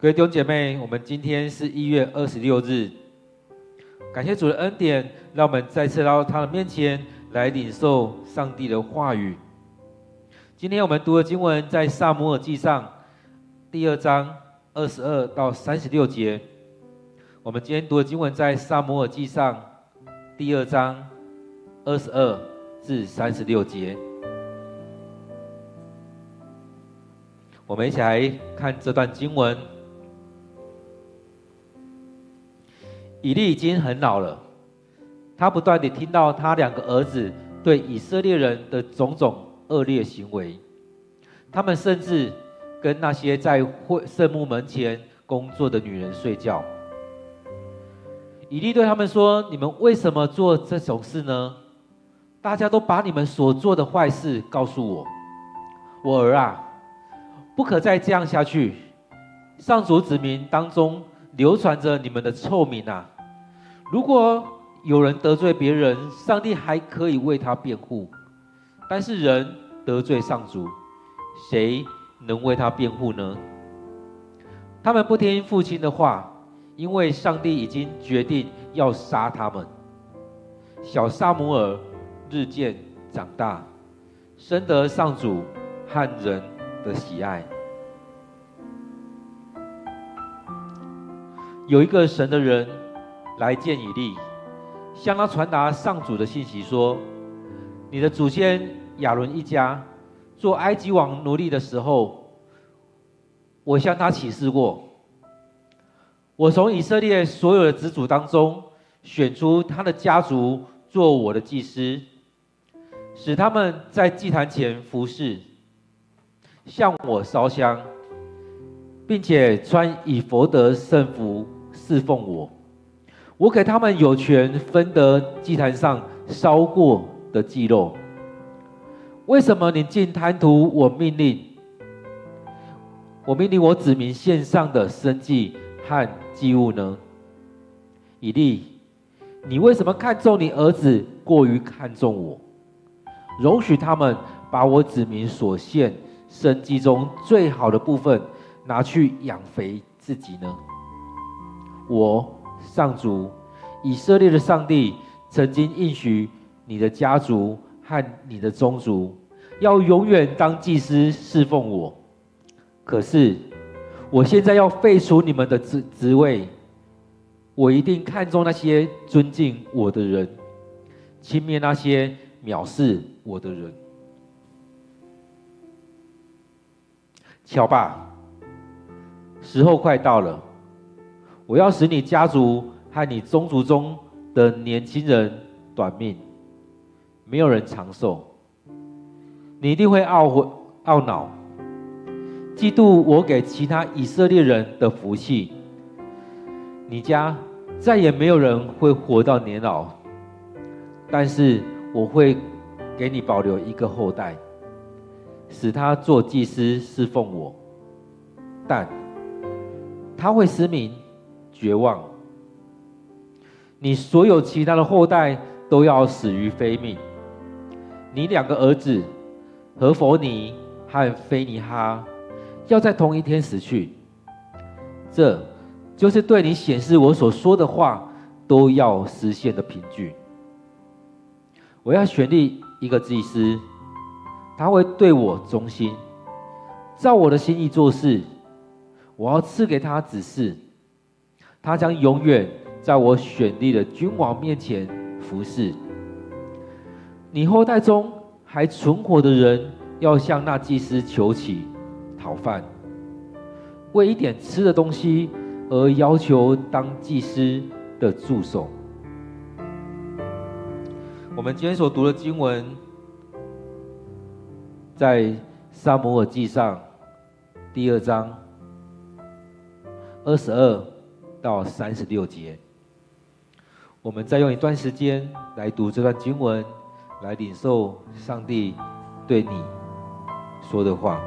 各位弟兄姐妹，我们今天是一月二十六日，感谢主的恩典，让我们再次来到他的面前来领受上帝的话语。今天我们读的经文在撒母耳记上第二章二十二到三十六节。我们今天读的经文在撒母耳记上第二章二十二至三十六节。我们一起来看这段经文。以利已经很老了，他不断地听到他两个儿子对以色列人的种种恶劣行为，他们甚至跟那些在会圣幕门前工作的女人睡觉。以利对他们说：“你们为什么做这种事呢？大家都把你们所做的坏事告诉我，我儿啊。”不可再这样下去！上主子民当中流传着你们的臭名啊！如果有人得罪别人，上帝还可以为他辩护；但是人得罪上主，谁能为他辩护呢？他们不听父亲的话，因为上帝已经决定要杀他们。小撒母耳日渐长大，深得上主和人的喜爱。有一个神的人来见以利，向他传达上主的信息，说：“你的祖先亚伦一家做埃及王奴隶的时候，我向他起誓过，我从以色列所有的子祖当中选出他的家族做我的祭司，使他们在祭坛前服侍。”向我烧香，并且穿以弗得圣服侍奉我。我给他们有权分得祭坛上烧过的祭肉。为什么你竟贪图我命令？我命令我子民献上的生祭和祭物呢？以利，你为什么看重你儿子过于看重我？容许他们把我子民所献。生机中最好的部分拿去养肥自己呢？我上主以色列的上帝曾经应许你的家族和你的宗族要永远当祭司侍奉我。可是我现在要废除你们的职职位，我一定看重那些尊敬我的人，轻蔑那些藐视我的人。瞧吧，时候快到了，我要使你家族和你宗族中的年轻人短命，没有人长寿。你一定会懊悔、懊恼，嫉妒我给其他以色列人的福气。你家再也没有人会活到年老，但是我会给你保留一个后代。使他做祭司侍奉我，但他会失明、绝望。你所有其他的后代都要死于非命。你两个儿子何弗尼和菲尼哈要在同一天死去。这就是对你显示我所说的话都要实现的凭据。我要选立一个祭司。他会对我忠心，照我的心意做事。我要赐给他指示，他将永远在我选立的君王面前服侍。你后代中还存活的人，要向那祭司求乞讨饭，为一点吃的东西而要求当祭司的助手。我们今天所读的经文。在撒母耳记上第二章二十二到三十六节，我们再用一段时间来读这段经文，来领受上帝对你说的话。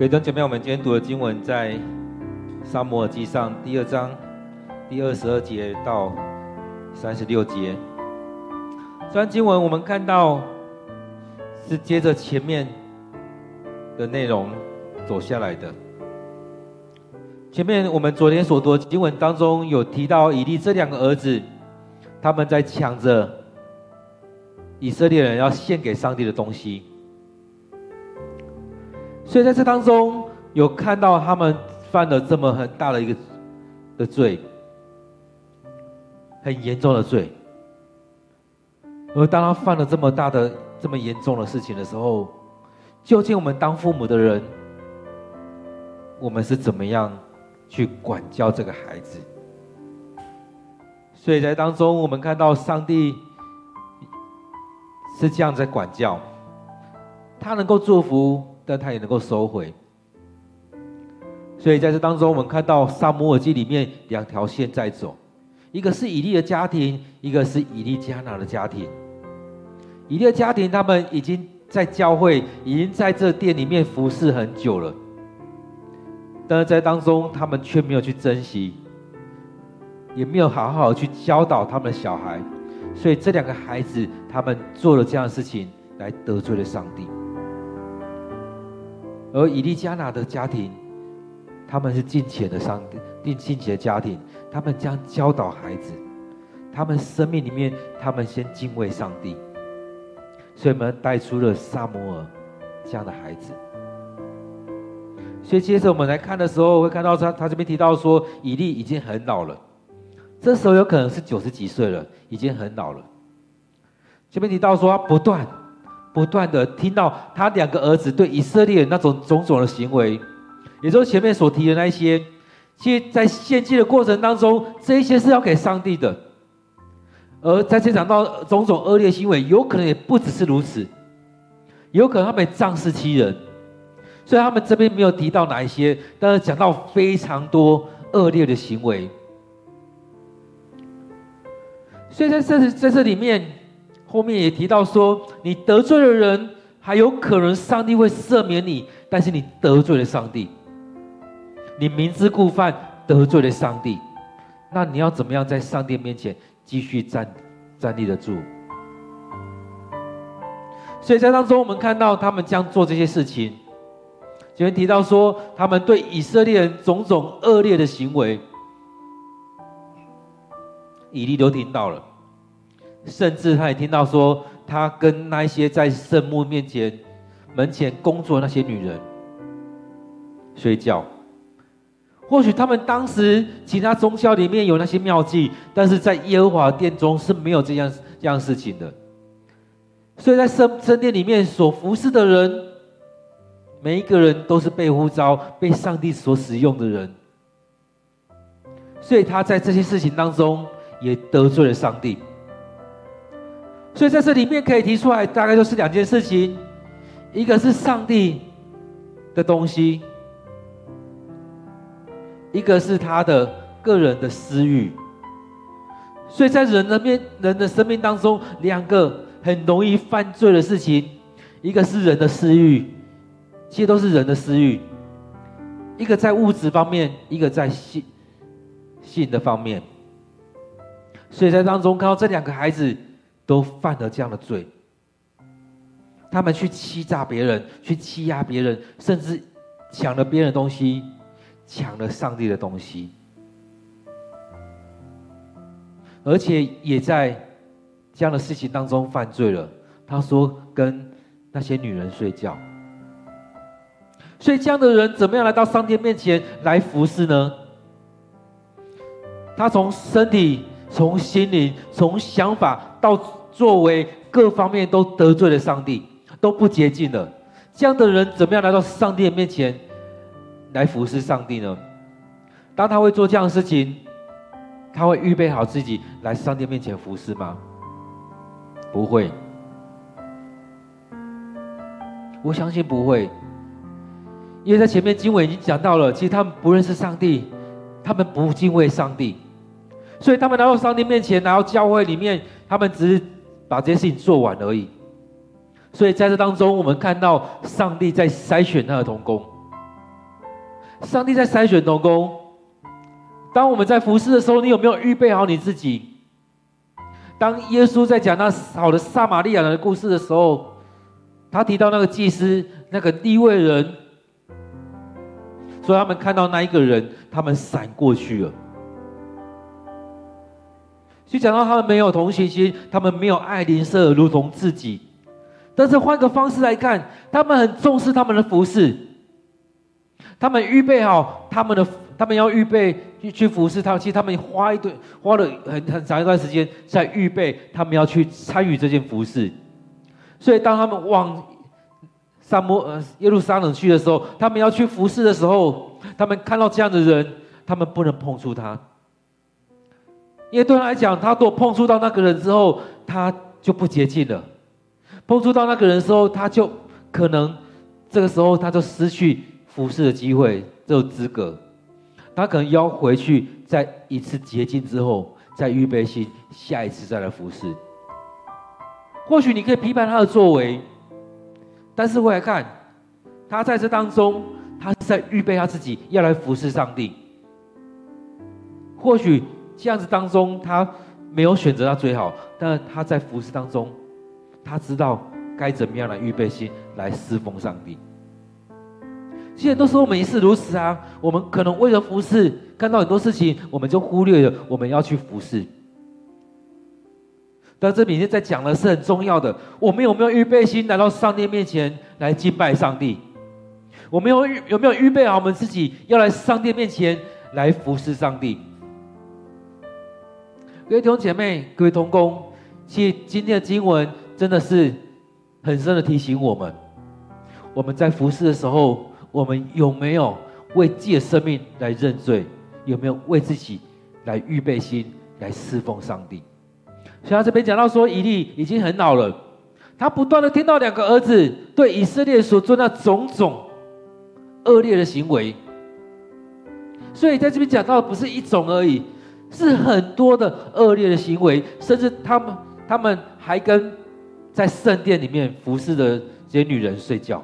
各位弟兄姐妹，我们今天读的经文在撒母耳记上第二章第二十二节到三十六节。这段经文我们看到是接着前面的内容走下来的。前面我们昨天所读的经文当中有提到以利这两个儿子，他们在抢着以色列人要献给上帝的东西。所以在这当中，有看到他们犯了这么很大的一个的罪，很严重的罪。而当他犯了这么大的、这么严重的事情的时候，究竟我们当父母的人，我们是怎么样去管教这个孩子？所以在当中，我们看到上帝是这样在管教，他能够祝福。但他也能够收回，所以在这当中，我们看到撒母耳记里面两条线在走，一个是以利的家庭，一个是以利加拿的家庭。以利的家庭，他们已经在教会，已经在这殿里面服侍很久了，但是在当中，他们却没有去珍惜，也没有好好去教导他们的小孩，所以这两个孩子，他们做了这样的事情，来得罪了上帝。而以利加拿的家庭，他们是敬虔的上帝，敬虔的家庭，他们将教导孩子，他们生命里面，他们先敬畏上帝，所以我们带出了撒母耳这样的孩子。所以接着我们来看的时候，会看到他他这边提到说，以利已经很老了，这时候有可能是九十几岁了，已经很老了。这边提到说，他不断。不断的听到他两个儿子对以色列那种种种的行为，也就是前面所提的那一些，其实，在献祭的过程当中，这一些是要给上帝的。而在这场到种种恶劣行为，有可能也不只是如此，有可能他们仗势欺人，所以他们这边没有提到哪一些，但是讲到非常多恶劣的行为。所以在这在这里面。后面也提到说，你得罪了人，还有可能上帝会赦免你，但是你得罪了上帝，你明知故犯，得罪了上帝，那你要怎么样在上帝面前继续站站立得住？所以在当中，我们看到他们将做这些事情，前面提到说，他们对以色列人种种恶劣的行为，以利都听到了。甚至他也听到说，他跟那些在圣幕面前门前工作那些女人睡觉。或许他们当时其他宗教里面有那些妙计，但是在耶和华殿中是没有这样这样事情的。所以在圣圣殿里面所服侍的人，每一个人都是被呼召、被上帝所使用的人。所以他在这些事情当中也得罪了上帝。所以在这里面可以提出来，大概就是两件事情，一个是上帝的东西，一个是他的个人的私欲。所以在人的面人的生命当中，两个很容易犯罪的事情，一个是人的私欲，其实都是人的私欲，一个在物质方面，一个在性性的方面。所以在当中看到这两个孩子。都犯了这样的罪，他们去欺诈别人，去欺压别人，甚至抢了别人的东西，抢了上帝的东西，而且也在这样的事情当中犯罪了。他说跟那些女人睡觉，所以这样的人怎么样来到上帝面前来服侍呢？他从身体、从心灵、从想法到。作为各方面都得罪了上帝，都不洁净了，这样的人怎么样来到上帝的面前来服侍上帝呢？当他会做这样的事情，他会预备好自己来上帝面前服侍吗？不会，我相信不会，因为在前面经文已经讲到了，其实他们不认识上帝，他们不敬畏上帝，所以他们来到上帝面前，来到教会里面，他们只是。把这些事情做完而已，所以在这当中，我们看到上帝在筛选他的童工，上帝在筛选童工。当我们在服侍的时候，你有没有预备好你自己？当耶稣在讲那好的撒玛利亚人的故事的时候，他提到那个祭司，那个地位人，所以他们看到那一个人，他们闪过去了。就讲到他们没有同情心，他们没有爱邻舍如同自己。但是换个方式来看，他们很重视他们的服侍，他们预备好他们的，他们要预备去去服侍他。其实他们花一段花了很很长一段时间在预备，他们要去参与这件服侍。所以当他们往撒摩呃耶路撒冷去的时候，他们要去服侍的时候，他们看到这样的人，他们不能碰触他，因为对他来讲，他如果碰触到那个人之后，他就不洁净了。碰触到那个人的时候，他就可能这个时候他就失去服侍的机会，这种资格，他可能要回去再一次洁净之后，再预备心，下一次再来服侍。或许你可以批判他的作为，但是回来看，他在这当中，他是在预备他自己要来服侍上帝。或许这样子当中，他没有选择他最好，但是他在服侍当中。他知道该怎么样来预备心来侍奉上帝。现在都说我们也是如此啊，我们可能为了服侍，看到很多事情，我们就忽略了我们要去服侍。但这里面在讲的是很重要的，我们有没有预备心来到上帝面前来敬拜上帝？我们有有没有预备好我们自己要来上帝面前来服侍上帝？各位弟兄姐妹，各位同工，其实今天的经文。真的是很深的提醒我们，我们在服侍的时候，我们有没有为自己的生命来认罪？有没有为自己来预备心来侍奉上帝？所以他这边讲到说，以利已经很老了，他不断的听到两个儿子对以色列所做那种种恶劣的行为，所以在这边讲到的不是一种而已，是很多的恶劣的行为，甚至他们他们还跟。在圣殿里面服侍的这些女人睡觉，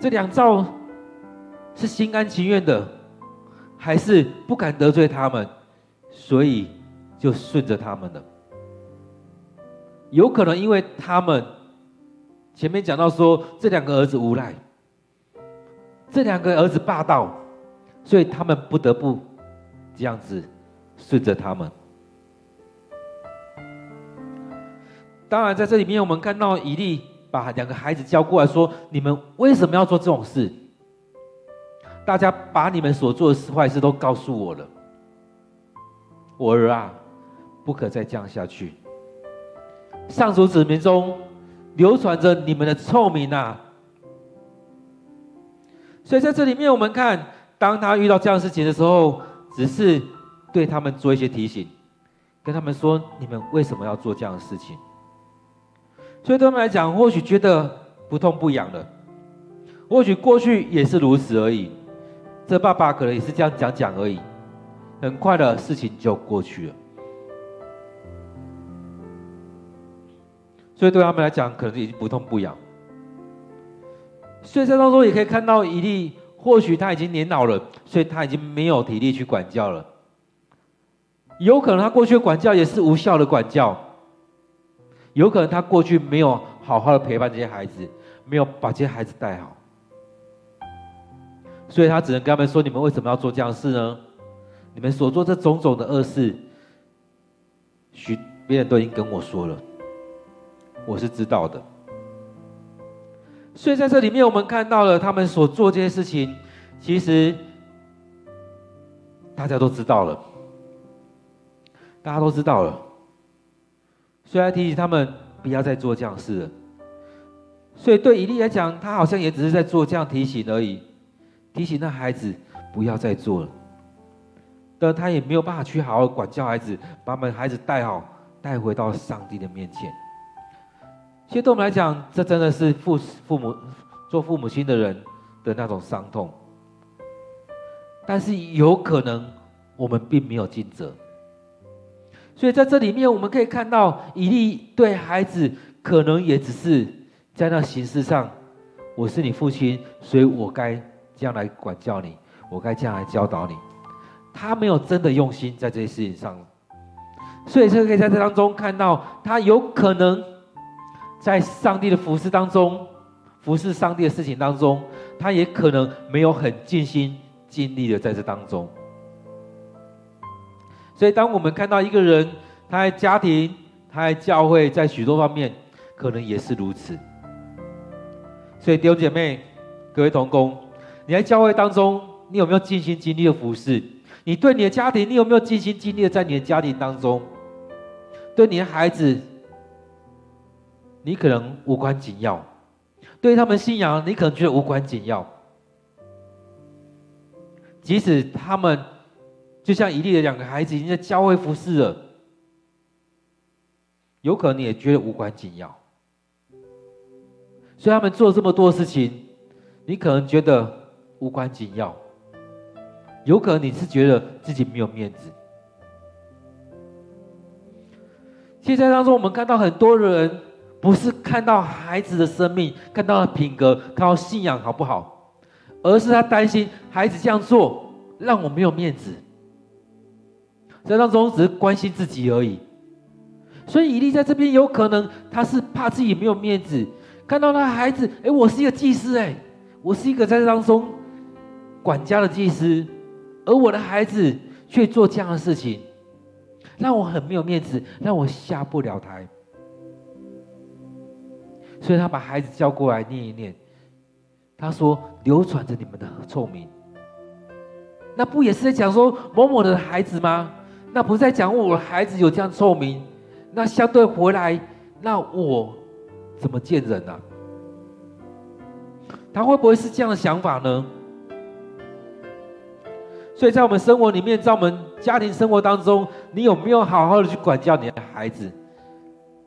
这两造是心甘情愿的，还是不敢得罪他们，所以就顺着他们了？有可能因为他们前面讲到说这两个儿子无赖，这两个儿子霸道，所以他们不得不这样子顺着他们。当然，在这里面，我们看到以利把两个孩子叫过来说：“你们为什么要做这种事？大家把你们所做的事坏事都告诉我了。我儿啊，不可再这样下去。上主子民中流传着你们的臭名啊！所以在这里面，我们看，当他遇到这样的事情的时候，只是对他们做一些提醒，跟他们说：你们为什么要做这样的事情？”所以对他们来讲，或许觉得不痛不痒的，或许过去也是如此而已。这爸爸可能也是这样讲讲而已，很快的事情就过去了。所以对他们来讲，可能已经不痛不痒。所以在当中也可以看到以利，或许他已经年老了，所以他已经没有体力去管教了。有可能他过去管教也是无效的管教。有可能他过去没有好好的陪伴这些孩子，没有把这些孩子带好，所以他只能跟他们说：“你们为什么要做这样的事呢？你们所做这种种的恶事，许别人都已经跟我说了，我是知道的。”所以在这里面，我们看到了他们所做这些事情，其实大家都知道了，大家都知道了。所以提醒他们不要再做这样事了。所以对以利来讲，他好像也只是在做这样提醒而已，提醒那孩子不要再做了。但他也没有办法去好好管教孩子，把我们孩子带好，带回到上帝的面前。其实对我们来讲，这真的是父父母做父母亲的人的那种伤痛。但是有可能我们并没有尽责。所以在这里面，我们可以看到以利对孩子可能也只是在那形式上我是你父亲，所以我该这样来管教你，我该这样来教导你。他没有真的用心在这些事情上，所以这个可以在这当中看到，他有可能在上帝的服侍当中，服侍上帝的事情当中，他也可能没有很尽心尽力的在这当中。所以，当我们看到一个人，他在家庭，他在教会，在许多方面，可能也是如此。所以，弟兄姐妹、各位同工，你在教会当中，你有没有尽心尽力的服侍？你对你的家庭，你有没有尽心尽力的在你的家庭当中？对你的孩子，你可能无关紧要；对他们信仰，你可能觉得无关紧要。即使他们。就像一利的两个孩子已经在教会服侍了，有可能你也觉得无关紧要。所以他们做这么多事情，你可能觉得无关紧要。有可能你是觉得自己没有面子。现在当中，我们看到很多人不是看到孩子的生命，看到品格，看到信仰好不好，而是他担心孩子这样做让我没有面子。在当中只是关心自己而已，所以以利在这边有可能他是怕自己没有面子，看到他孩子，哎，我是一个祭司，哎，我是一个在这当中管家的祭司，而我的孩子却做这样的事情，让我很没有面子，让我下不了台，所以他把孩子叫过来念一念，他说：“流传着你们的臭名，那不也是在讲说某某的孩子吗？”那不是在讲我孩子有这样臭名，那相对回来，那我怎么见人呢、啊？他会不会是这样的想法呢？所以在我们生活里面，在我们家庭生活当中，你有没有好好的去管教你的孩子，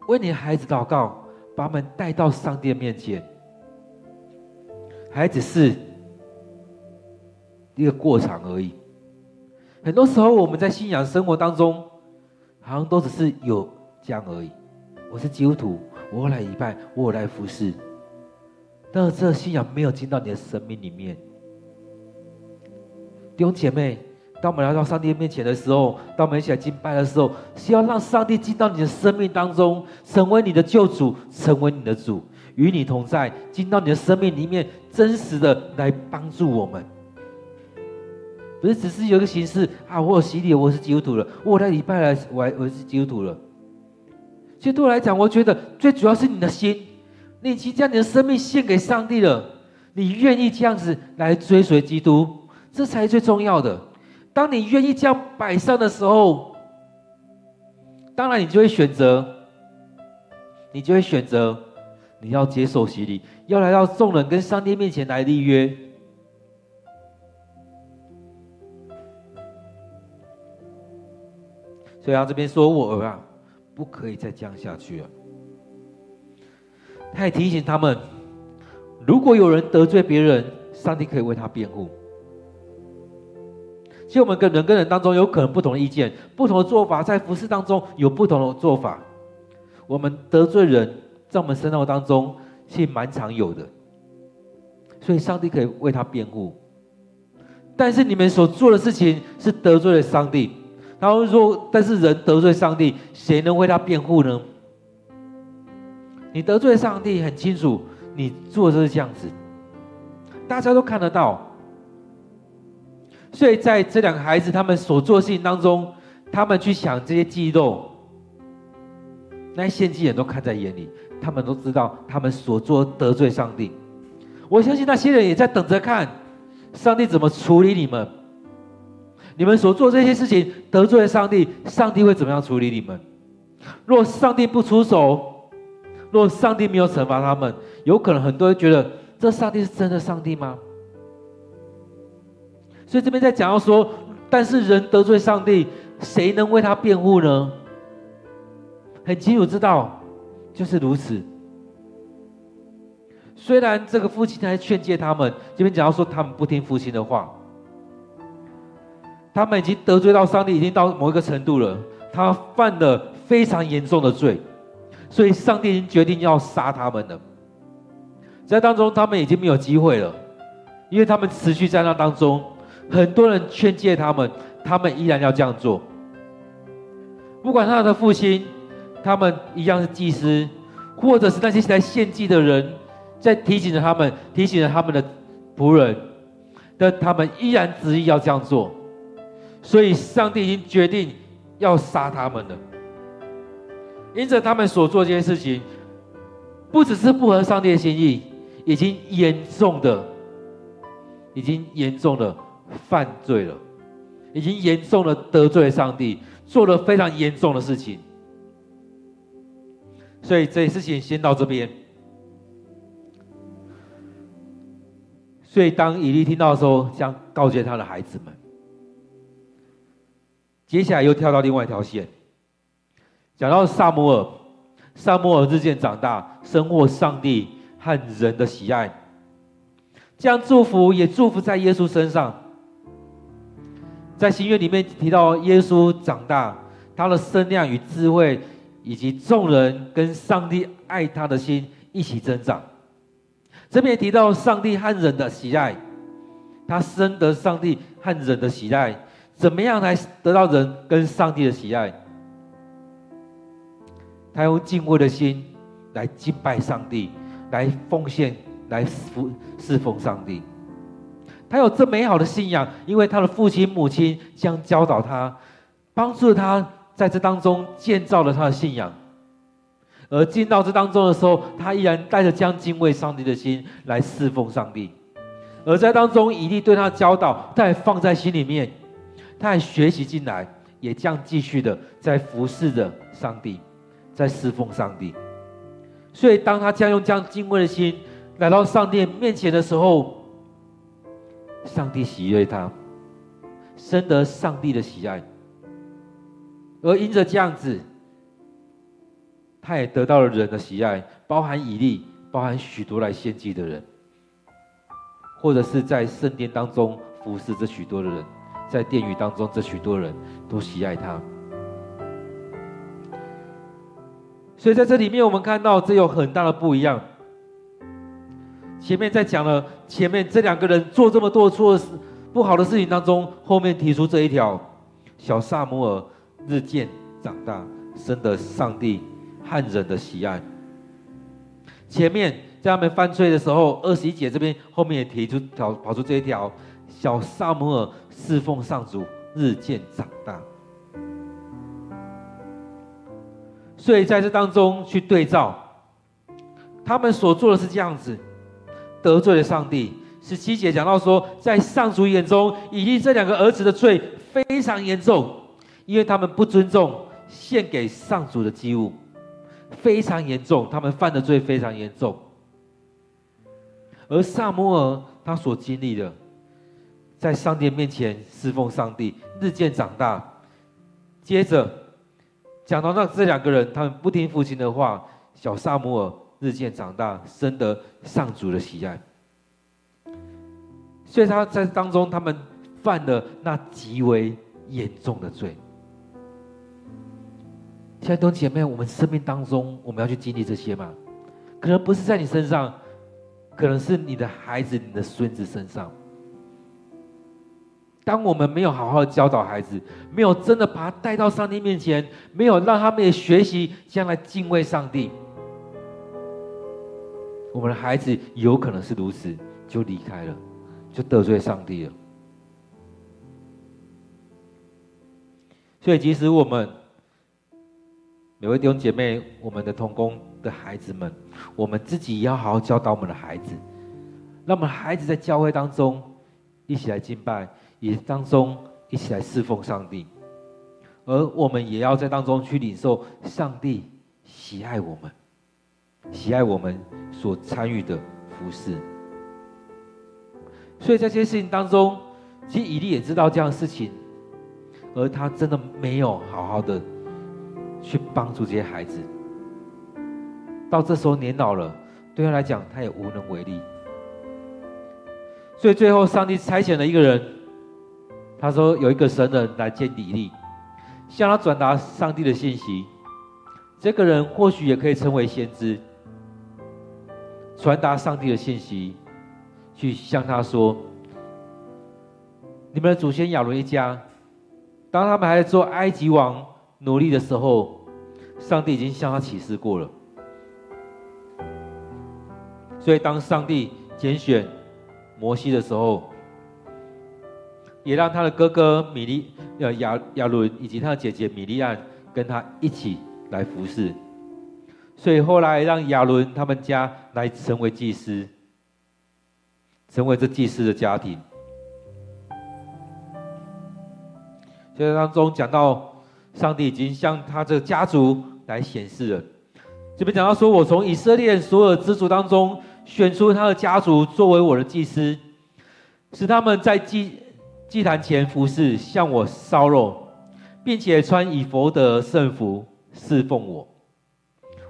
为你的孩子祷告，把他们带到上帝面前？还只是一个过场而已。很多时候，我们在信仰生活当中，好像都只是有这样而已。我是基督徒，我来礼拜，我来服侍，但是这信仰没有进到你的生命里面。弟兄姐妹，当我们来到上帝面前的时候，当我们一起来敬拜的时候，是要让上帝进到你的生命当中，成为你的救主，成为你的主，与你同在，进到你的生命里面，真实的来帮助我们。不是只是有一个形式啊！我有洗礼，我是基督徒了。我来礼拜来，我我是基督徒了。其实对我来讲，我觉得最主要是你的心，你已经将你的生命献给上帝了。你愿意这样子来追随基督，这才是最重要的。当你愿意这样摆上的时候，当然你就会选择，你就会选择你要接受洗礼，要来到众人跟上帝面前来立约。所以他这边说：“我儿啊，不可以再这样下去了。”他也提醒他们：如果有人得罪别人，上帝可以为他辩护。其实我们跟人跟人当中有可能不同的意见、不同的做法，在服事当中有不同的做法。我们得罪人，在我们生活当中是蛮常有的，所以上帝可以为他辩护。但是你们所做的事情是得罪了上帝。他会说：“但是人得罪上帝，谁能为他辩护呢？你得罪上帝，很清楚，你做的是这样子，大家都看得到。所以在这两个孩子他们所做的事情当中，他们去想这些祭肉，那些献祭人都看在眼里，他们都知道他们所做得罪上帝。我相信那些人也在等着看，上帝怎么处理你们。”你们所做这些事情得罪了上帝，上帝会怎么样处理你们？若上帝不出手，若上帝没有惩罚他们，有可能很多人觉得这上帝是真的上帝吗？所以这边在讲到说，但是人得罪上帝，谁能为他辩护呢？很清楚知道，就是如此。虽然这个父亲在劝诫他们，这边讲到说他们不听父亲的话。他们已经得罪到上帝，已经到某一个程度了。他犯了非常严重的罪，所以上帝已经决定要杀他们了。在当中他们已经没有机会了，因为他们持续在那当中，很多人劝诫他们，他们依然要这样做。不管他的父亲，他们一样是祭司，或者是那些来献祭的人，在提醒着他们，提醒着他们的仆人，但他们依然执意要这样做，所以上帝已经决定要杀他们了。因着他们所做这件事情，不只是不合上帝的心意，已经严重的，已经严重的犯罪了，已经严重的得罪了上帝。做了非常严重的事情，所以这事情先到这边。所以当以利听到的时候，将告诫他的孩子们。接下来又跳到另外一条线，讲到撒母耳，撒母耳日渐长大，深获上帝和人的喜爱，将祝福也祝福在耶稣身上。在新约里面提到耶稣长大，他的身量与智慧，以及众人跟上帝爱他的心一起增长。这边也提到上帝和人的喜爱，他深得上帝和人的喜爱，怎么样来得到人跟上帝的喜爱？他用敬畏的心来敬拜上帝，来奉献，来服侍奉上帝。他有这美好的信仰，因为他的父亲母亲将教导他，帮助他在这当中建造了他的信仰。而进到这当中的时候，他依然带着将敬畏上帝的心来侍奉上帝。而在当中，以利对他的教导，他也放在心里面，他也学习进来，也将继续的在服侍着上帝，在侍奉上帝。所以，当他将用将敬畏的心来到上帝面前的时候，上帝喜悦他，深得上帝的喜爱，而因着这样子，他也得到了人的喜爱，包含以利，包含许多来献祭的人，或者是在圣殿当中服侍这许多的人，在殿宇当中这许多人都喜爱他。所以在这里面，我们看到这有很大的不一样。前面在讲了前面这两个人做这么多错事不好的事情当中，后面提出这一条：小撒母尔日渐长大，深得上帝和人的喜爱。前面在他们犯罪的时候，二十一节这边后面也提出条跑出这一条：小撒母尔侍奉上主，日渐长大。所以在这当中去对照，他们所做的是这样子。得罪了上帝。十七节讲到说，在上主眼中，以利这两个儿子的罪非常严重，因为他们不尊重献给上主的祭物，非常严重，他们犯的罪非常严重。而撒摩尔他所经历的，在上帝面前侍奉上帝，日渐长大。接着讲到那这两个人，他们不听父亲的话，小撒摩尔。日渐长大，深得上主的喜爱。所以他在当中，他们犯了那极为严重的罪。亲爱的弟兄姐妹，我们生命当中，我们要去经历这些吗？可能不是在你身上，可能是你的孩子、你的孙子身上。当我们没有好好教导孩子，没有真的把他带到上帝面前，没有让他们也学习将来敬畏上帝。我们的孩子有可能是如此，就离开了，就得罪上帝了。所以，即使我们每位弟兄姐妹，我们的同工的孩子们，我们自己也要好好教导我们的孩子，让我们孩子在教会当中一起来敬拜，也当中一起来侍奉上帝，而我们也要在当中去领受上帝喜爱我们。喜爱我们所参与的服事，所以在这些事情当中，其实以利也知道这样的事情，而他真的没有好好的去帮助这些孩子。到这时候年老了，对他来讲，他也无能为力。所以最后，上帝差遣了一个人，他说有一个神人来见以利，向他转达上帝的信息。这个人或许也可以称为先知。传达上帝的信息，去向他说：你们的祖先亚伦一家，当他们还在做埃及王奴隶的时候，上帝已经向他启示过了。所以，当上帝拣选摩西的时候，也让他的哥哥米利呃亚亚伦以及他的姐姐米利暗跟他一起来服侍。所以后来让亚伦他们家来成为祭司，成为这祭司的家庭。这当中讲到，上帝已经向他这个家族来显示了。这边讲到说，我从以色列所有支族当中。选出他的家族作为我的祭司，使他们在祭祭坛前服侍，向我烧肉，并且穿以弗得圣服侍奉我。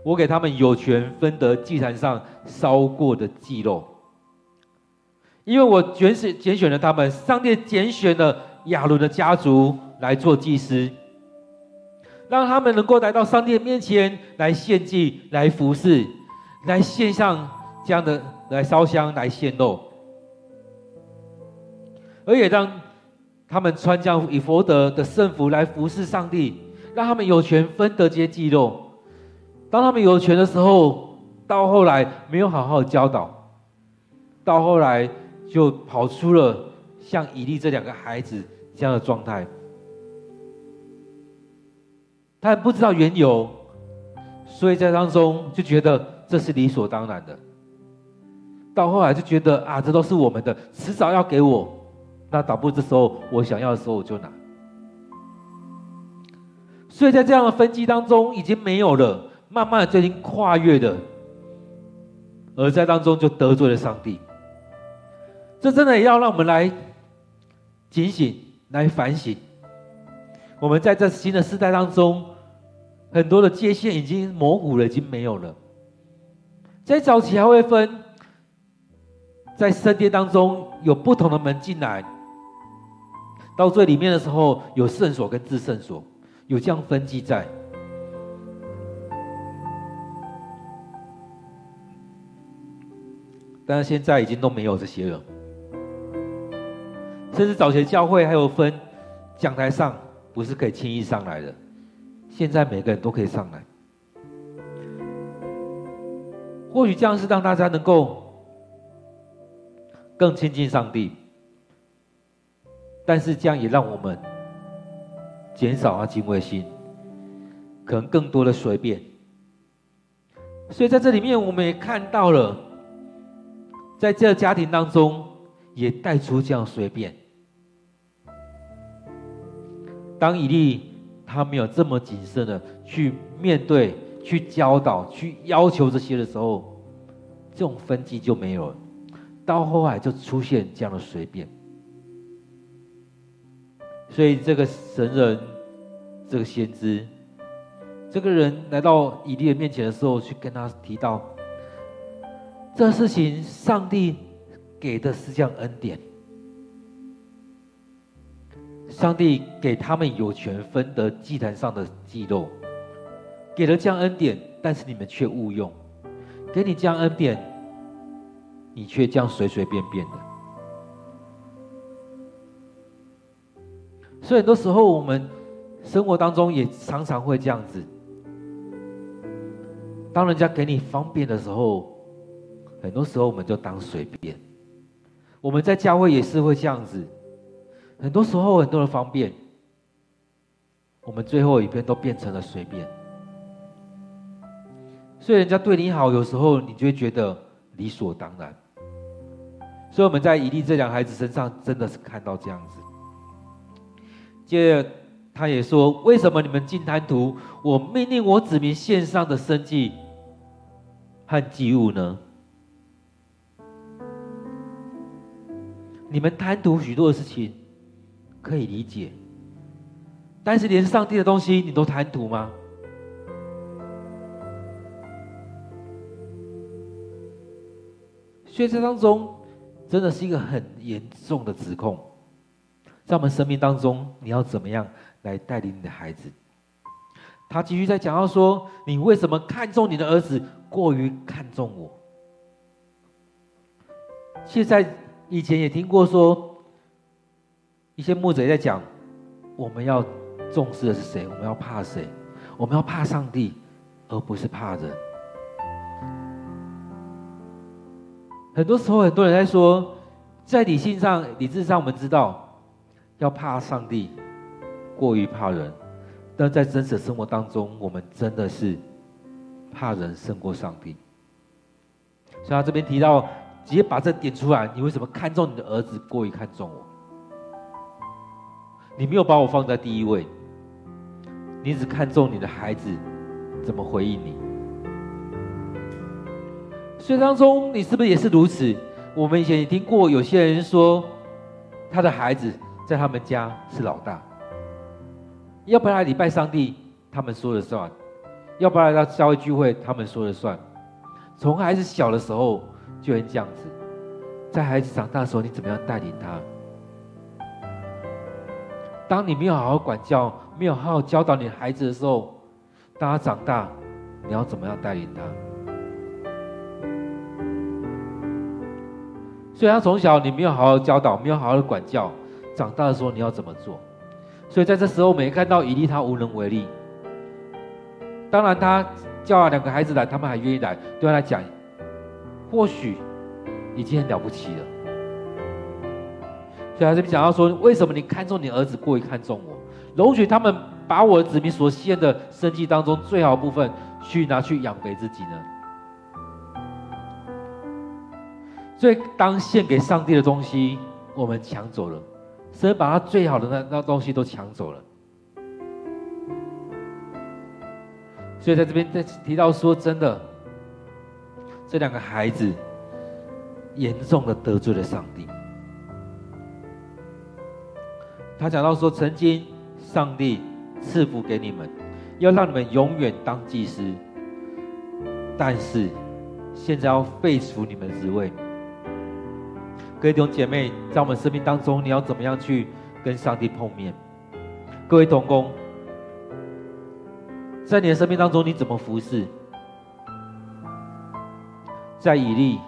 我给他们有权分得祭坛上烧过的祭肉，因为我拣选拣选了他们。上帝拣选了亚伦的家族来做祭司，让他们能够来到上帝面前来献祭、来服侍、来献上。这样的来烧香来献肉，而也让他们穿这样以佛德的圣服来服侍上帝，让他们有权分得这些祭肉。当他们有权的时候，到后来没有好好教导，到后来就跑出了像以利这两个孩子这样的状态。他不知道缘由，所以在当中就觉得这是理所当然的。到后来就觉得啊，这都是我们的，迟早要给我。那倒不这时候我想要的时候我就拿。所以在这样的分歧当中已经没有了，慢慢的最近跨越的，而在当中就得罪了上帝。这真的也要让我们来警醒、来反省。我们在这新的时代当中，很多的界限已经模糊了，已经没有了。在早期还会分。在圣殿当中有不同的门进来，到最里面的时候有圣所跟至圣所，有这样分际在。但是现在已经都没有这些了，甚至早前教会还有分讲台上不是可以轻易上来的，现在每个人都可以上来。或许这样是让大家能够。更亲近上帝，但是这样也让我们减少了敬畏心，可能更多的随便。所以在这里面，我们也看到了，在这个家庭当中，也带出这样随便。当以利他没有这么谨慎的去面对、去教导、去要求这些的时候，这种分歧就没有了。到后来就出现这样的随便，所以这个神人，这个先知，这个人来到以利的面前的时候，去跟他提到，这事情上帝给的是这样恩典，上帝给他们有权分得祭坛上的祭肉，给了这样恩典，但是你们却误用，给你这样恩典。你却这样随随便便的，所以很多时候我们生活当中也常常会这样子。当人家给你方便的时候，很多时候我们就当随便。我们在教会也是会这样子，很多时候很多的方便，我们最后一边都变成了随便。所以人家对你好，有时候你就会觉得理所当然。所以我们在以利这两孩子身上，真的是看到这样子。接着他也说：“为什么你们竟贪图我命令我子民献上的生计和祭物呢？你们贪图许多的事情可以理解，但是连上帝的东西你都贪图吗？”所以这当中。真的是一个很严重的指控，在我们生命当中，你要怎么样来带领你的孩子？他继续在讲到说：“你为什么看重你的儿子，过于看重我？现在以前也听过说，一些牧者也在讲，我们要重视的是谁？我们要怕谁？我们要怕上帝，而不是怕人。很多时候，很多人在说，在理性上、理智上，我们知道要怕上帝，过于怕人。但在真实生活当中，我们真的是怕人胜过上帝。所以他这边提到，直接把这点出来。你为什么看重你的儿子过于看重我？你没有把我放在第一位，你只看重你的孩子怎么回应你。所以当中，你是不是也是如此？我们以前也听过有些人说，他的孩子在他们家是老大。要不然礼拜上帝，他们说了算；要不然到教会聚会，他们说了算。从孩子小的时候就会这样子，在孩子长大的时候，你怎么样带领他？当你没有好好管教，没有好好教导你的孩子的时候，当他长大，你要怎么样带领他？所以，他从小你没有好好教导，没有好好的管教，长大的时候你要怎么做？所以在这时候，我们也看到以利他无能为力。当然，他叫了两个孩子来，他们还愿意来，对他来讲，或许已经很了不起了。所以他这边讲到说，为什么你看重你儿子过于看重我？容许他们把我的子民所献的生计当中最好的部分，去拿去养肥自己呢？所以，当献给上帝的东西，我们抢走了。神把他最好的那那东西都抢走了，所以在这边在提到说，真的，这两个孩子严重的得罪了上帝。他讲到说，曾经上帝赐福给你们，要让你们永远当祭司，但是现在要废除你们的职位。各位弟兄姐妹，在我们生命当中，你要怎么样去跟上帝碰面？各位同工，在你的生命当中，你怎么服侍？在以利，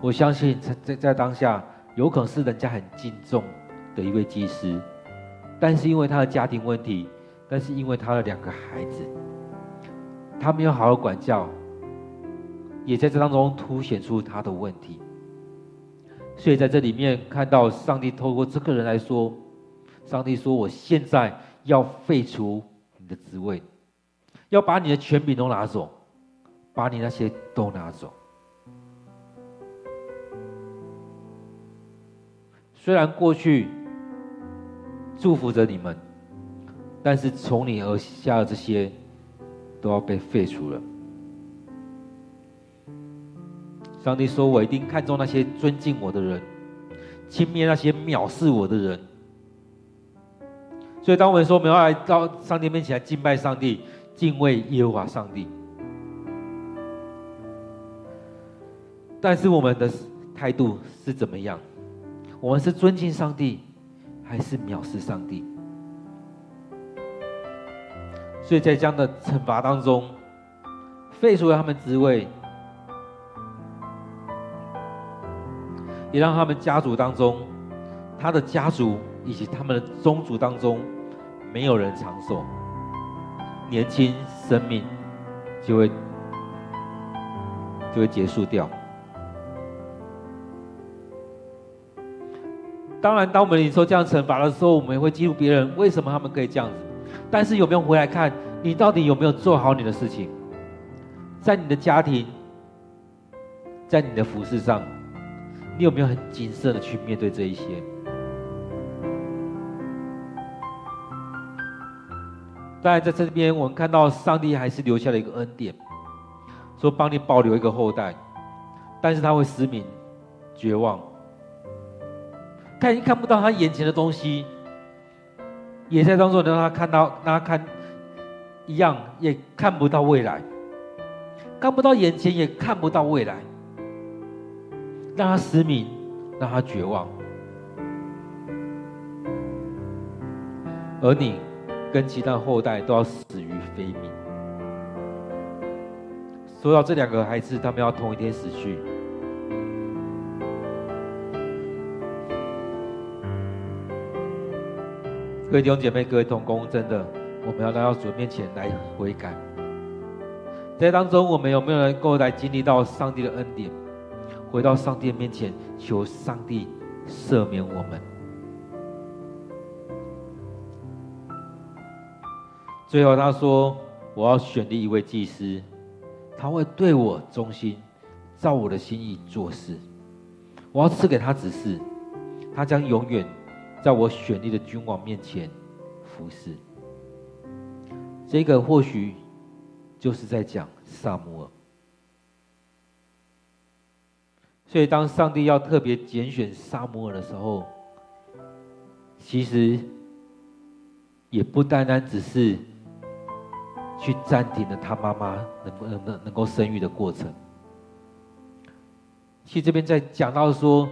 我相信在在在当下，有可能是人家很敬重的一位祭司，但是因为他的家庭问题，但是因为他的两个孩子，他没有好好管教。也在这当中凸显出他的问题，所以在这里面看到上帝透过这个人来说，上帝说：“我现在要废除你的职位，要把你的权柄都拿走，把你那些都拿走。虽然过去祝福着你们，但是从你而下的这些都要被废除了。”上帝说：“我一定看重那些尊敬我的人，轻蔑那些藐视我的人。”所以，当我们说我们要来到上帝面前来敬拜上帝、敬畏耶和华上帝，但是我们的态度是怎么样？我们是尊敬上帝，还是藐视上帝？所以在这样的惩罚当中，废除了他们职位。也让他们家族当中，他的家族以及他们的宗族当中，没有人长寿，年轻生命就会就会结束掉。当然，当我们领受这样惩罚的时候，我们也会记录别人为什么他们可以这样子。但是有没有回来看你到底有没有做好你的事情？在你的家庭，在你的服饰上。你有没有很谨慎的去面对这一些？当然，在这边我们看到上帝还是留下了一个恩典，说帮你保留一个后代，但是他会失明、绝望，看看不到他眼前的东西，也在当中让他看到，让他看一样，也看不到未来，看不到眼前，也看不到未来。让他失明，让他绝望，而你跟其他后代都要死于非命。说到这两个孩子，他们要同一天死去，各位弟兄姐妹，各位同工，真的，我们要来到主面前来悔改。在当中，我们有没有能够来经历到上帝的恩典？回到上帝面前，求上帝赦免我们。最后他说：“我要选立一位祭司，他会对我忠心，照我的心意做事。我要赐给他指示，他将永远在我选立的君王面前服侍。”这个或许就是在讲撒母耳。所以，当上帝要特别拣选撒母耳的时候，其实也不单单只是。去暂停了他妈妈能不能能能够生育的过程。其实这边在讲到说，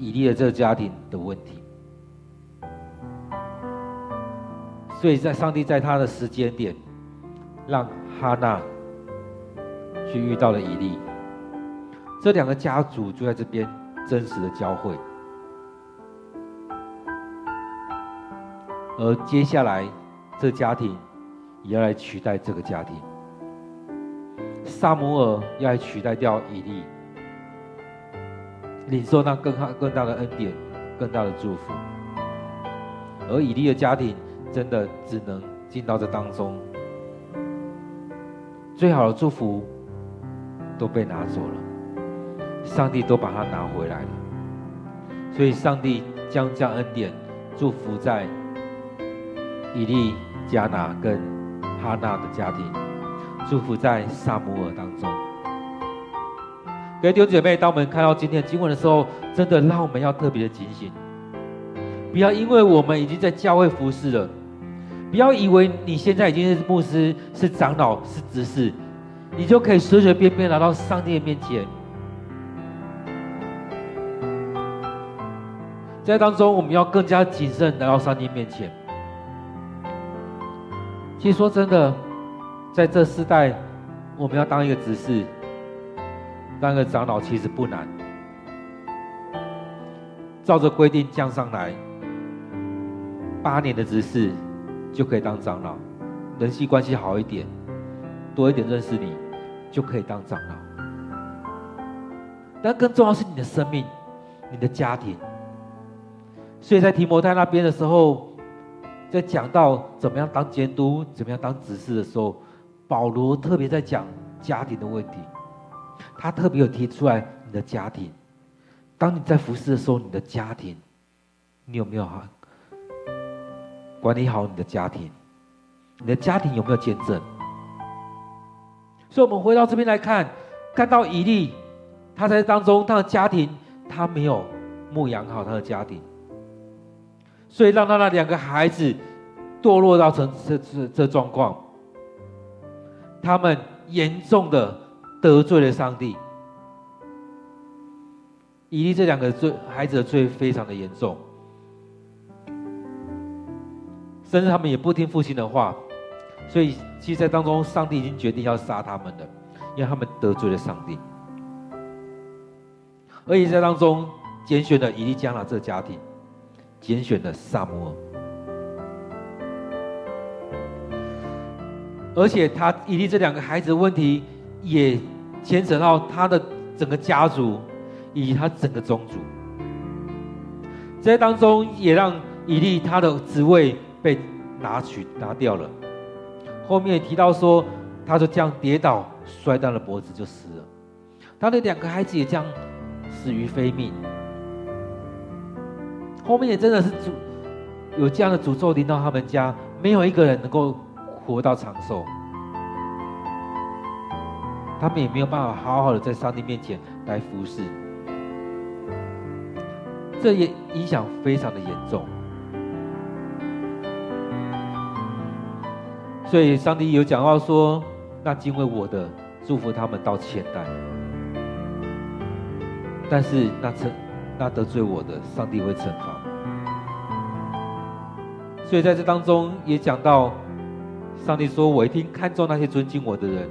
以利的这个家庭的问题，所以在上帝在他的时间点，让哈娜去遇到了以利，这两个家族就在这边真实的交汇，而接下来这家庭。也要来取代这个家庭，撒母耳要来取代掉以利，领受那更好更大的恩典，更大的祝福。而以利的家庭真的只能进到这当中，最好的祝福都被拿走了，上帝都把它拿回来了，所以上帝将将恩典祝福在以利、迦拿跟。哈娜的家庭，祝福在撒母耳当中。各位弟兄姐妹，当我们看到今天的经文的时候，真的让我们要特别的警醒，不要因为我们已经在教会服侍了，不要以为你现在已经是牧师、是长老、是执事，你就可以随随便便来到上帝面前。在当中，我们要更加谨慎来到上帝面前。其实说真的，在这世代，我们要当一个执事，当个长老，其实不难。照着规定降上来，八年的执事就可以当长老，人际关系好一点，多一点认识你，就可以当长老。但更重要是你的生命，你的家庭。所以在提摩太那边的时候。在讲到怎么样当监督、怎么样当执事的时候，保罗特别在讲家庭的问题。他特别有提出来你的家庭。当你在服侍的时候，你的家庭，你有没有好管理好你的家庭？你的家庭有没有见证？所以，我们回到这边来看，看到以利，他在当中，他的家庭，他没有牧养好他的家庭。所以让他那两个孩子堕落到成这这这状况，他们严重的得罪了上帝。以利这两个罪孩子的罪非常的严重，甚至他们也不听父亲的话，所以其实在当中，上帝已经决定要杀他们了，因为他们得罪了上帝。而且在当中拣选了以利加拿这个家庭。拣选了撒母耳，而且他以利这两个孩子的问题，也牵扯到他的整个家族以及他整个宗族。在当中，也让以利他的职位被拿取拿掉了。后面提到说，他就这样跌倒，摔断了脖子就死了。他的两个孩子也这样死于非命。后面也真的是主有这样的诅咒临到他们家，没有一个人能够活到长寿，他们也没有办法好好的在上帝面前来服侍，这也影响非常的严重。所以上帝有讲到说，那敬畏我的祝福他们到千代，但是那成。那得罪我的，上帝会惩罚。所以在这当中也讲到，上帝说：“我一定看重那些尊敬我的人，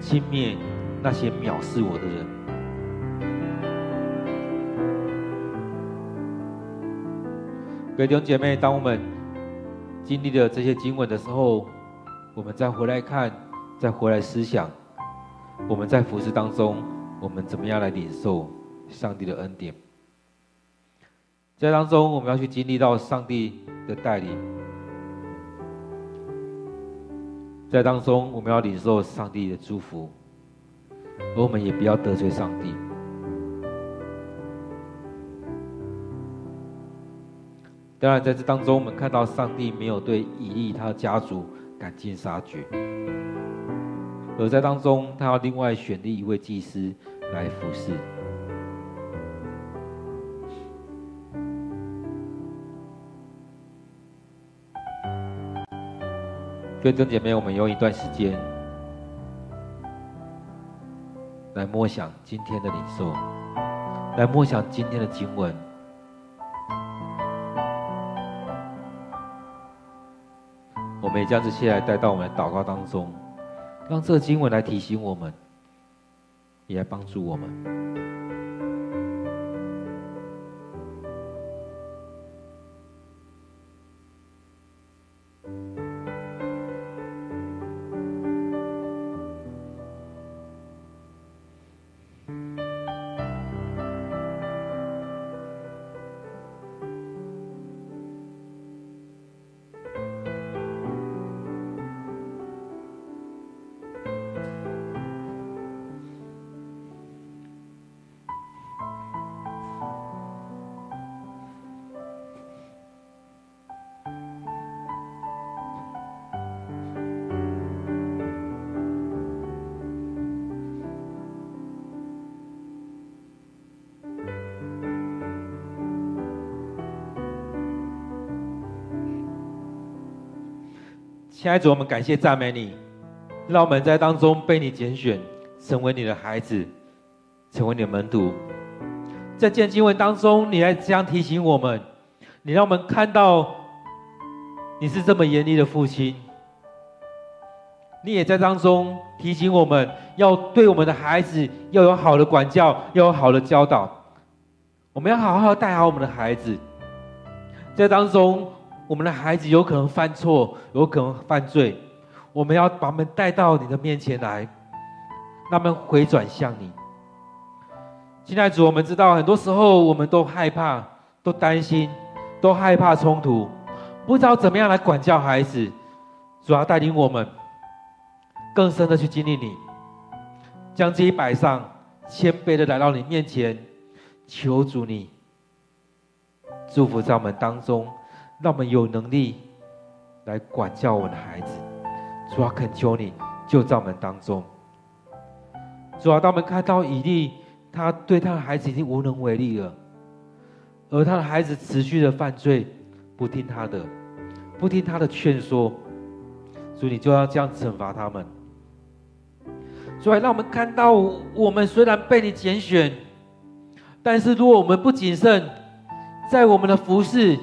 轻蔑那些藐视我的人。”各位弟兄姐妹，当我们经历了这些经文的时候，我们再回来看，再回来思想，我们在服事当中，我们怎么样来领受上帝的恩典？在当中，我们要去经历到上帝的带领；在当中，我们要领受上帝的祝福，而我们也不要得罪上帝。当然，在这当中，我们看到上帝没有对以利他的家族赶尽杀绝，而在当中，他要另外选立一位祭司来服侍。各位弟兄姐妹，我们用一段时间来默想今天的领受，来默想今天的经文。我们也将这些来带到我们的祷告当中，让这个经文来提醒我们，也来帮助我们。亲爱的主，我们感谢赞美你，让我们在当中被你拣选，成为你的孩子，成为你的门徒。在见经文当中，你来这样提醒我们，你让我们看到你是这么严厉的父亲。你也在当中提醒我们要对我们的孩子要有好的管教，要有好的教导。我们要好好带好我们的孩子，在当中。我们的孩子有可能犯错，有可能犯罪，我们要把他们带到你的面前来，让他们回转向你。亲爱的主，我们知道很多时候我们都害怕，都担心，都害怕冲突，不知道怎么样来管教孩子。主要带领我们更深的去经历你，将自己摆上，谦卑的来到你面前，求主你祝福在我们当中。让我们有能力来管教我们的孩子，主啊，恳求你就在我们当中。主啊，当我们看到以利，他对他的孩子已经无能为力了，而他的孩子持续的犯罪，不听他的，不听他的劝说，所以你就要这样惩罚他们。所以让我们看到，我们虽然被你拣选，但是如果我们不谨慎，在我们的服事。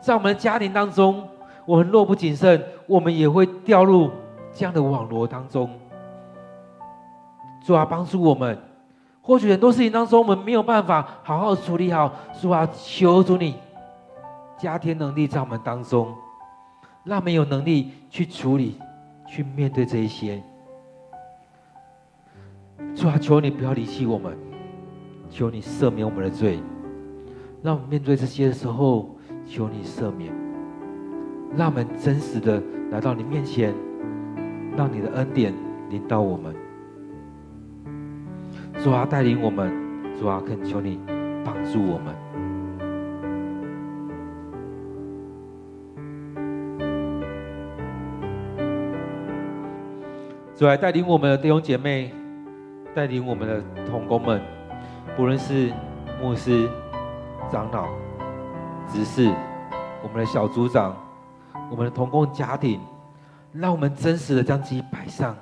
在我们的家庭当中，我们若不谨慎，我们也会掉入这样的网罗当中。主啊，帮助我们。或许很多事情当中，我们没有办法好好处理好。主啊，求主你加添能力在我们当中，让我们有能力去处理、去面对这一些。主啊，求你不要离弃我们，求你赦免我们的罪，让我们面对这些的时候。求你赦免，让我们真实的来到你面前，让你的恩典临到我们。主啊，带领我们，主啊，恳求你帮助我们。主啊，带领我们的弟兄姐妹，带领我们的同工们，不论是牧师、长老。只是我们的小组长，我们的同工家庭，让我们真实的将自己摆上，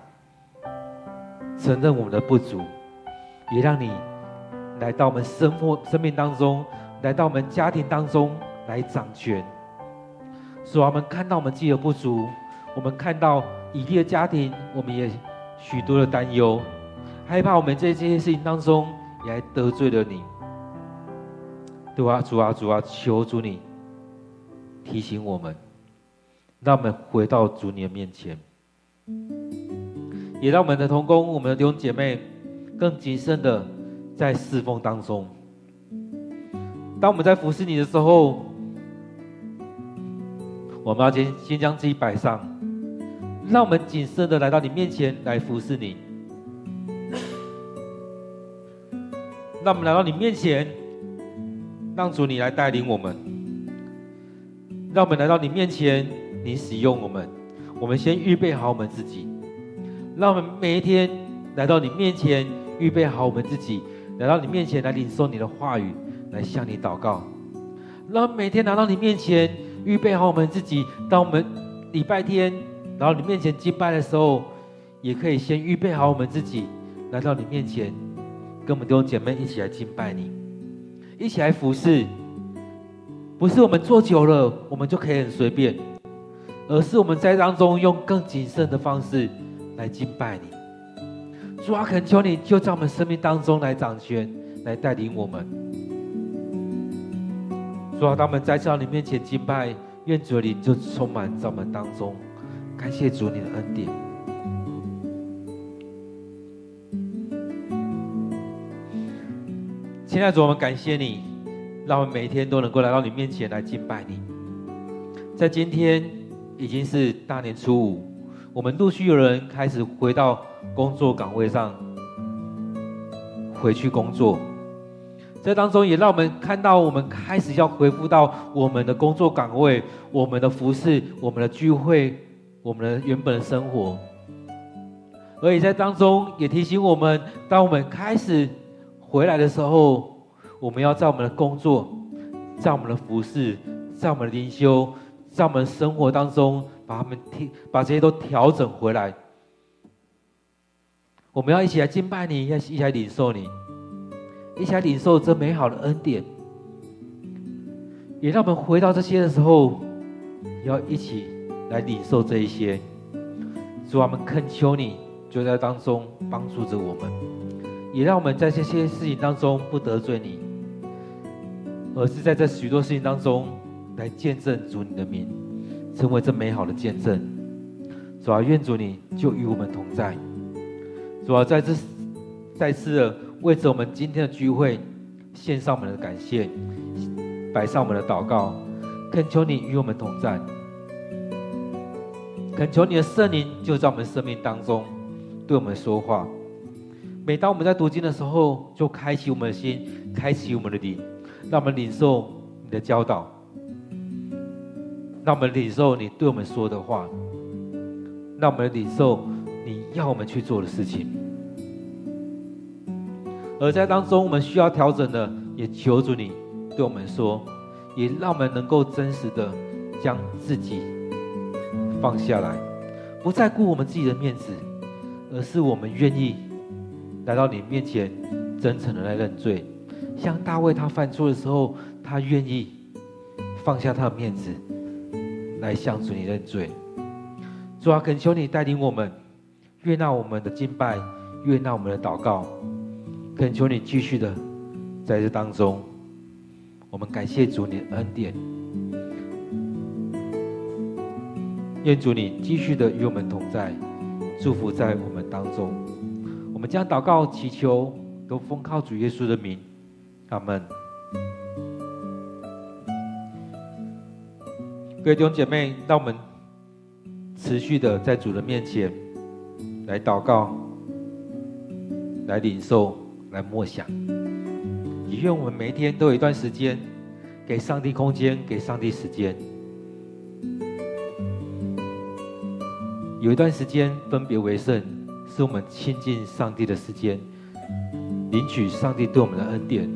承认我们的不足，也让你来到我们生活、生命当中，来到我们家庭当中来掌权。使我们看到我们自己的不足，我们看到以利的家庭，我们也许多的担忧，害怕我们在这些事情当中也还得罪了你。主啊，主啊，主啊，求主你提醒我们，让我们回到主你的面前，也让我们的同工、我们的弟兄姐妹更谨慎的在侍奉当中。当我们在服侍你的时候，我们要先先将自己摆上，让我们谨慎的来到你面前来服侍你。让我们来到你面前，让主你来带领我们。让我们来到你面前，你使用我们。我们先预备好我们自己。让我们每一天来到你面前，预备好我们自己，来到你面前来领受你的话语。来向你祷告，让每天来到你面前，预备好我们自己。当我们礼拜天来到你面前敬拜的时候，也可以先预备好我们自己，来到你面前，跟我们弟兄姐妹一起来敬拜你，一起来服侍。不是我们做久了，我们就可以很随便，而是我们在当中用更谨慎的方式来敬拜你。主啊，恳求你就在我们生命当中来掌权，来带领我们。主啊，当我们再次到你面前敬拜，愿主的灵就充满在我们当中。感谢主你的恩典。亲爱的主，我们感谢你，让我们每一天都能够来到你面前来敬拜你。在今天已经是大年初五，我们陆续有人开始回到工作岗位上，回去工作。这当中也让我们看到，我们开始要恢复到我们的工作岗位、我们的服饰、我们的聚会、我们的原本的生活。而且在当中也提醒我们，当我们开始回来的时候，我们要在我们的工作、在我们的服饰、在我们的灵修、在我们的生活当中，把他们调，把这些都调整回来。我们要一起来敬拜你，要一起来领受你。一起来领受这美好的恩典，也让我们回到这些的时候，要一起来领受这一些。主，我们恳求你就在当中帮助着我们，也让我们在这些事情当中不得罪你，而是在这许多事情当中来见证主你的名，成为这美好的见证。主啊，愿主你就与我们同在。主啊，在这再次的。为着我们今天的聚会，献上我们的感谢，摆上我们的祷告，恳求你与我们同在，恳求你的圣灵就在我们生命当中对我们说话。每当我们在读经的时候，就开启我们的心，开启我们的灵，让我们领受你的教导，让我们领受你对我们说的话，让我们领受你要我们去做的事情。而在当中，我们需要调整的，也求主你对我们说，也让我们能够真实的将自己放下来，不再顾我们自己的面子，而是我们愿意来到你面前，真诚的来认罪。像大卫他犯错的时候，他愿意放下他的面子，来向主你认罪。主啊，恳求你带领我们，悦纳我们的敬拜，悦纳我们的祷告。恳求你继续的在这当中，我们感谢主你的恩典，愿主你继续的与我们同在，祝福在我们当中。我们将祷告祈求都奉靠主耶稣的名，阿门。各位弟兄姐妹，让我们持续的在主的面前来祷告，来领受。来默想，也愿我们每一天都有一段时间，给上帝空间，给上帝时间，有一段时间分别为圣，是我们亲近上帝的时间，领取上帝对我们的恩典。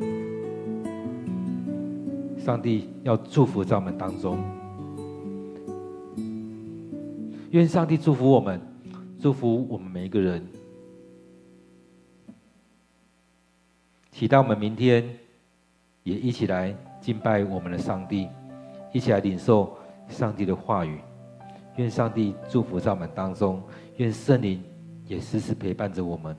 上帝要祝福在我们当中，愿上帝祝福我们，祝福我们每一个人。期待我们明天也一起来敬拜我们的上帝，一起来领受上帝的话语。愿上帝祝福在我们当中，愿圣灵也时时陪伴着我们。